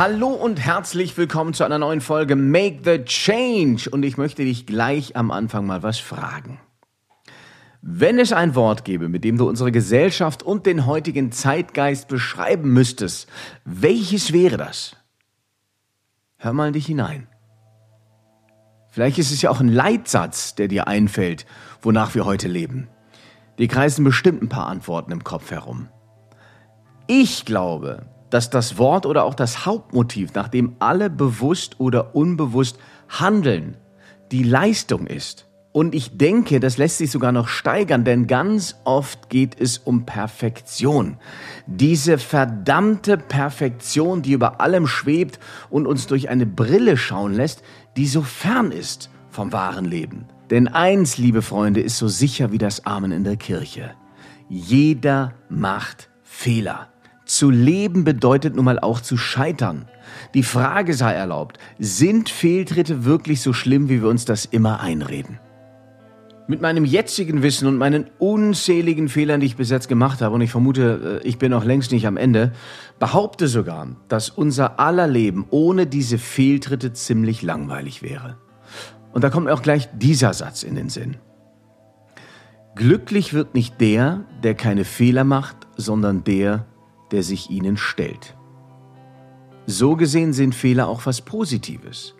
Hallo und herzlich willkommen zu einer neuen Folge Make the Change. Und ich möchte dich gleich am Anfang mal was fragen. Wenn es ein Wort gäbe, mit dem du unsere Gesellschaft und den heutigen Zeitgeist beschreiben müsstest, welches wäre das? Hör mal in dich hinein. Vielleicht ist es ja auch ein Leitsatz, der dir einfällt, wonach wir heute leben. Die kreisen bestimmt ein paar Antworten im Kopf herum. Ich glaube, dass das Wort oder auch das Hauptmotiv, nach dem alle bewusst oder unbewusst handeln, die Leistung ist. Und ich denke, das lässt sich sogar noch steigern, denn ganz oft geht es um Perfektion. Diese verdammte Perfektion, die über allem schwebt und uns durch eine Brille schauen lässt, die so fern ist vom wahren Leben. Denn eins, liebe Freunde, ist so sicher wie das Amen in der Kirche. Jeder macht Fehler. Zu leben bedeutet nun mal auch zu scheitern. Die Frage sei erlaubt, sind Fehltritte wirklich so schlimm, wie wir uns das immer einreden? Mit meinem jetzigen Wissen und meinen unzähligen Fehlern, die ich bis jetzt gemacht habe, und ich vermute, äh, ich bin noch längst nicht am Ende, behaupte sogar, dass unser aller Leben ohne diese Fehltritte ziemlich langweilig wäre. Und da kommt auch gleich dieser Satz in den Sinn. Glücklich wird nicht der, der keine Fehler macht, sondern der, der sich ihnen stellt. So gesehen sind Fehler auch was Positives.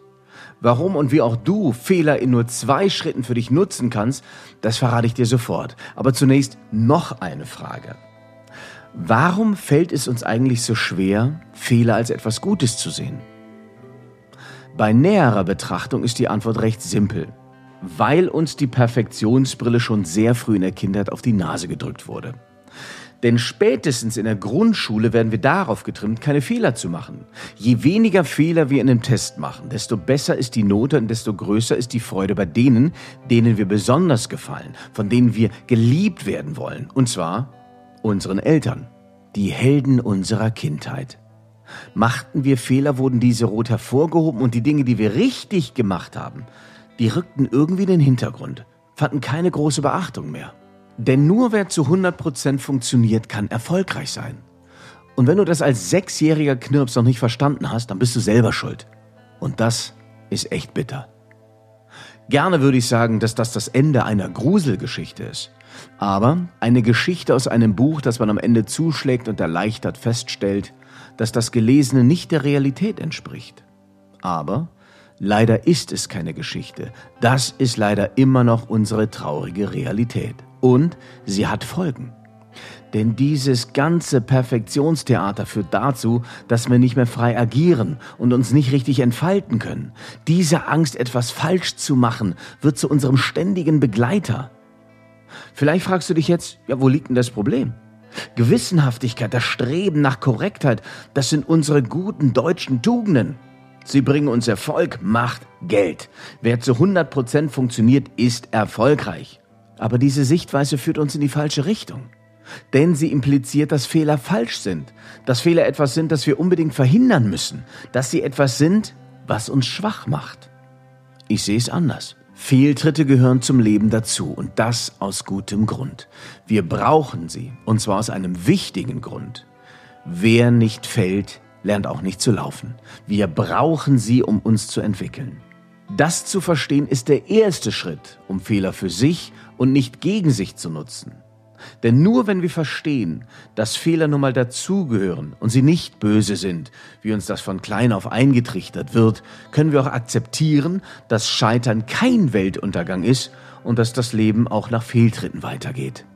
Warum und wie auch du Fehler in nur zwei Schritten für dich nutzen kannst, das verrate ich dir sofort. Aber zunächst noch eine Frage. Warum fällt es uns eigentlich so schwer, Fehler als etwas Gutes zu sehen? Bei näherer Betrachtung ist die Antwort recht simpel. Weil uns die Perfektionsbrille schon sehr früh in der Kindheit auf die Nase gedrückt wurde. Denn spätestens in der Grundschule werden wir darauf getrimmt, keine Fehler zu machen. Je weniger Fehler wir in einem Test machen, desto besser ist die Note und desto größer ist die Freude bei denen, denen wir besonders gefallen, von denen wir geliebt werden wollen. Und zwar unseren Eltern, die Helden unserer Kindheit. Machten wir Fehler, wurden diese rot hervorgehoben und die Dinge, die wir richtig gemacht haben, die rückten irgendwie in den Hintergrund, fanden keine große Beachtung mehr. Denn nur wer zu 100% funktioniert, kann erfolgreich sein. Und wenn du das als sechsjähriger Knirps noch nicht verstanden hast, dann bist du selber schuld. Und das ist echt bitter. Gerne würde ich sagen, dass das das Ende einer Gruselgeschichte ist. Aber eine Geschichte aus einem Buch, das man am Ende zuschlägt und erleichtert feststellt, dass das Gelesene nicht der Realität entspricht. Aber leider ist es keine Geschichte. Das ist leider immer noch unsere traurige Realität. Und sie hat Folgen. Denn dieses ganze Perfektionstheater führt dazu, dass wir nicht mehr frei agieren und uns nicht richtig entfalten können. Diese Angst, etwas falsch zu machen, wird zu unserem ständigen Begleiter. Vielleicht fragst du dich jetzt, ja, wo liegt denn das Problem? Gewissenhaftigkeit, das Streben nach Korrektheit, das sind unsere guten deutschen Tugenden. Sie bringen uns Erfolg, Macht, Geld. Wer zu 100 Prozent funktioniert, ist erfolgreich. Aber diese Sichtweise führt uns in die falsche Richtung. Denn sie impliziert, dass Fehler falsch sind, dass Fehler etwas sind, das wir unbedingt verhindern müssen, dass sie etwas sind, was uns schwach macht. Ich sehe es anders. Fehltritte gehören zum Leben dazu und das aus gutem Grund. Wir brauchen sie und zwar aus einem wichtigen Grund. Wer nicht fällt, lernt auch nicht zu laufen. Wir brauchen sie, um uns zu entwickeln. Das zu verstehen ist der erste Schritt, um Fehler für sich und nicht gegen sich zu nutzen. Denn nur wenn wir verstehen, dass Fehler nun mal dazugehören und sie nicht böse sind, wie uns das von klein auf eingetrichtert wird, können wir auch akzeptieren, dass Scheitern kein Weltuntergang ist und dass das Leben auch nach Fehltritten weitergeht.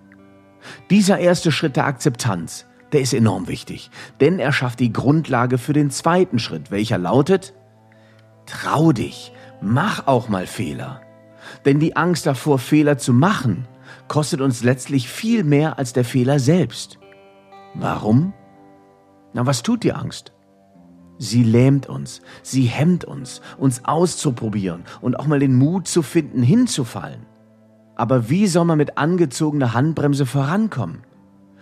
Dieser erste Schritt der Akzeptanz, der ist enorm wichtig, denn er schafft die Grundlage für den zweiten Schritt, welcher lautet, trau dich, mach auch mal Fehler. Denn die Angst davor, Fehler zu machen, kostet uns letztlich viel mehr als der Fehler selbst. Warum? Na, was tut die Angst? Sie lähmt uns, sie hemmt uns, uns auszuprobieren und auch mal den Mut zu finden, hinzufallen. Aber wie soll man mit angezogener Handbremse vorankommen?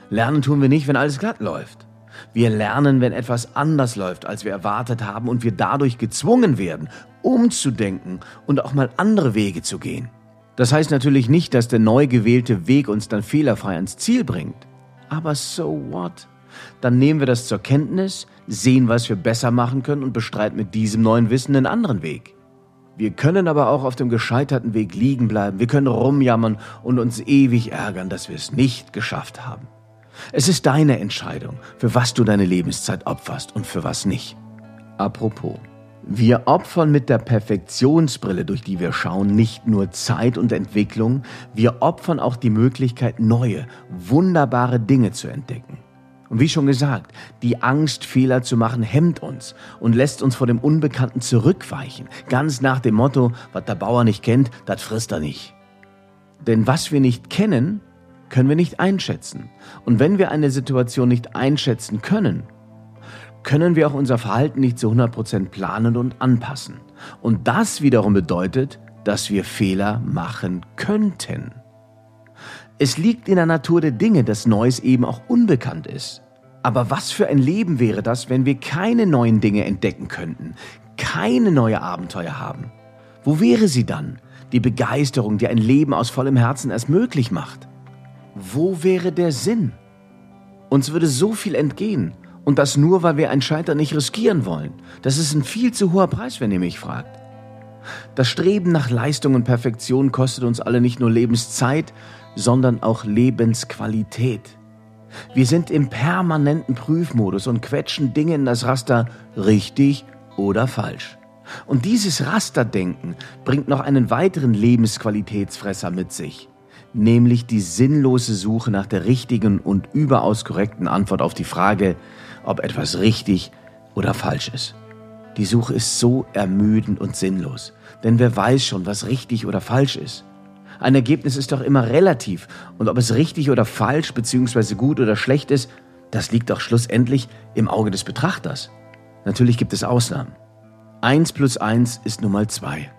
Lernen tun wir nicht, wenn alles glatt läuft. Wir lernen, wenn etwas anders läuft, als wir erwartet haben und wir dadurch gezwungen werden, umzudenken und auch mal andere Wege zu gehen. Das heißt natürlich nicht, dass der neu gewählte Weg uns dann fehlerfrei ans Ziel bringt. Aber so what? Dann nehmen wir das zur Kenntnis, sehen, was wir besser machen können und bestreiten mit diesem neuen Wissen einen anderen Weg. Wir können aber auch auf dem gescheiterten Weg liegen bleiben. Wir können rumjammern und uns ewig ärgern, dass wir es nicht geschafft haben. Es ist deine Entscheidung, für was du deine Lebenszeit opferst und für was nicht. Apropos. Wir opfern mit der Perfektionsbrille, durch die wir schauen, nicht nur Zeit und Entwicklung, wir opfern auch die Möglichkeit, neue, wunderbare Dinge zu entdecken. Und wie schon gesagt, die Angst, Fehler zu machen, hemmt uns und lässt uns vor dem Unbekannten zurückweichen. Ganz nach dem Motto, was der Bauer nicht kennt, das frisst er nicht. Denn was wir nicht kennen, können wir nicht einschätzen. Und wenn wir eine Situation nicht einschätzen können, können wir auch unser Verhalten nicht zu 100% planen und anpassen. Und das wiederum bedeutet, dass wir Fehler machen könnten. Es liegt in der Natur der Dinge, dass Neues eben auch unbekannt ist. Aber was für ein Leben wäre das, wenn wir keine neuen Dinge entdecken könnten, keine neue Abenteuer haben? Wo wäre sie dann? Die Begeisterung, die ein Leben aus vollem Herzen erst möglich macht. Wo wäre der Sinn? Uns würde so viel entgehen. Und das nur, weil wir ein Scheitern nicht riskieren wollen. Das ist ein viel zu hoher Preis, wenn ihr mich fragt. Das Streben nach Leistung und Perfektion kostet uns alle nicht nur Lebenszeit, sondern auch Lebensqualität. Wir sind im permanenten Prüfmodus und quetschen Dinge in das Raster richtig oder falsch. Und dieses Rasterdenken bringt noch einen weiteren Lebensqualitätsfresser mit sich, nämlich die sinnlose Suche nach der richtigen und überaus korrekten Antwort auf die Frage, ob etwas richtig oder falsch ist. Die Suche ist so ermüdend und sinnlos, denn wer weiß schon, was richtig oder falsch ist. Ein Ergebnis ist doch immer relativ und ob es richtig oder falsch bzw. gut oder schlecht ist, das liegt doch schlussendlich im Auge des Betrachters. Natürlich gibt es Ausnahmen. Eins plus eins ist nun mal zwei.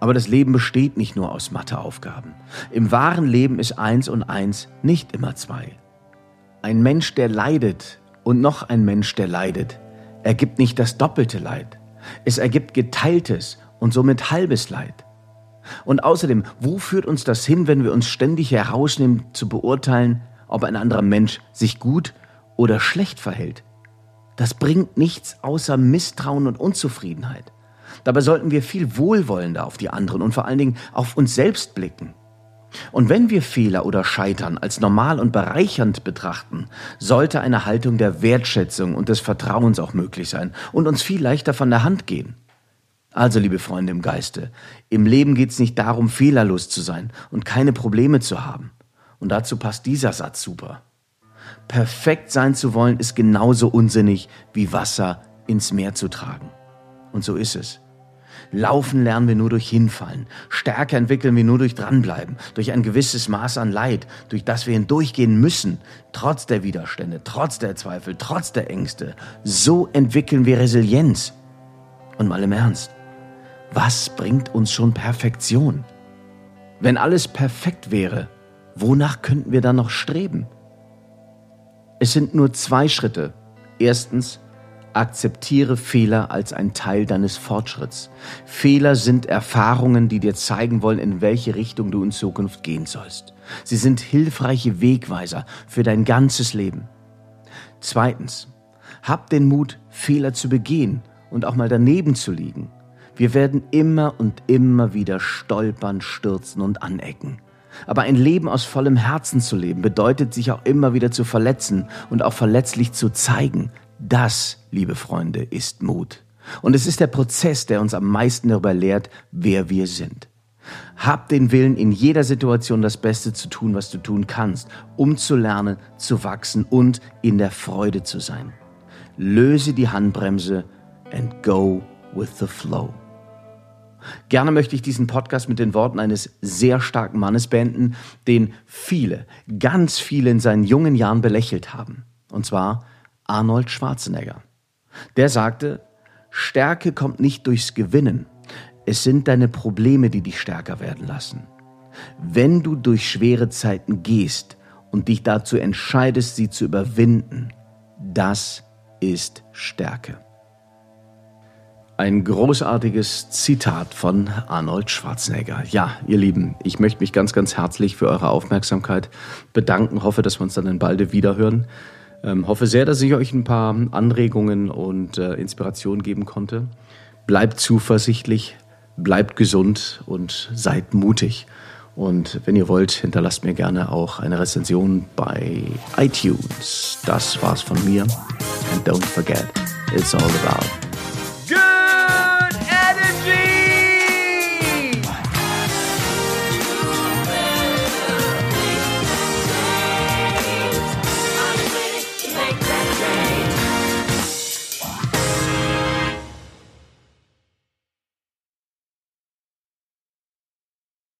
Aber das Leben besteht nicht nur aus Matheaufgaben. Im wahren Leben ist eins und eins nicht immer zwei. Ein Mensch, der leidet, und noch ein Mensch, der leidet, ergibt nicht das doppelte Leid. Es ergibt geteiltes und somit halbes Leid. Und außerdem, wo führt uns das hin, wenn wir uns ständig herausnehmen zu beurteilen, ob ein anderer Mensch sich gut oder schlecht verhält? Das bringt nichts außer Misstrauen und Unzufriedenheit. Dabei sollten wir viel wohlwollender auf die anderen und vor allen Dingen auf uns selbst blicken. Und wenn wir Fehler oder Scheitern als normal und bereichernd betrachten, sollte eine Haltung der Wertschätzung und des Vertrauens auch möglich sein und uns viel leichter von der Hand gehen. Also, liebe Freunde im Geiste, im Leben geht es nicht darum, fehlerlos zu sein und keine Probleme zu haben. Und dazu passt dieser Satz super. Perfekt sein zu wollen ist genauso unsinnig wie Wasser ins Meer zu tragen. Und so ist es. Laufen lernen wir nur durch Hinfallen. Stärke entwickeln wir nur durch Dranbleiben, durch ein gewisses Maß an Leid, durch das wir hindurchgehen müssen, trotz der Widerstände, trotz der Zweifel, trotz der Ängste. So entwickeln wir Resilienz. Und mal im Ernst, was bringt uns schon Perfektion? Wenn alles perfekt wäre, wonach könnten wir dann noch streben? Es sind nur zwei Schritte. Erstens, Akzeptiere Fehler als ein Teil deines Fortschritts. Fehler sind Erfahrungen, die dir zeigen wollen, in welche Richtung du in Zukunft gehen sollst. Sie sind hilfreiche Wegweiser für dein ganzes Leben. Zweitens, hab den Mut, Fehler zu begehen und auch mal daneben zu liegen. Wir werden immer und immer wieder stolpern, stürzen und anecken. Aber ein Leben aus vollem Herzen zu leben bedeutet, sich auch immer wieder zu verletzen und auch verletzlich zu zeigen. Das, liebe Freunde, ist Mut. Und es ist der Prozess, der uns am meisten darüber lehrt, wer wir sind. Hab den Willen, in jeder Situation das Beste zu tun, was du tun kannst, um zu lernen, zu wachsen und in der Freude zu sein. Löse die Handbremse and go with the flow. Gerne möchte ich diesen Podcast mit den Worten eines sehr starken Mannes beenden, den viele, ganz viele in seinen jungen Jahren belächelt haben. Und zwar Arnold Schwarzenegger. Der sagte, Stärke kommt nicht durchs Gewinnen, es sind deine Probleme, die dich stärker werden lassen. Wenn du durch schwere Zeiten gehst und dich dazu entscheidest, sie zu überwinden, das ist Stärke. Ein großartiges Zitat von Arnold Schwarzenegger. Ja, ihr Lieben, ich möchte mich ganz, ganz herzlich für eure Aufmerksamkeit bedanken. Hoffe, dass wir uns dann in balde wiederhören. Ähm, hoffe sehr, dass ich euch ein paar Anregungen und äh, Inspirationen geben konnte. Bleibt zuversichtlich, bleibt gesund und seid mutig. Und wenn ihr wollt, hinterlasst mir gerne auch eine Rezension bei iTunes. Das war's von mir. And don't forget, it's all about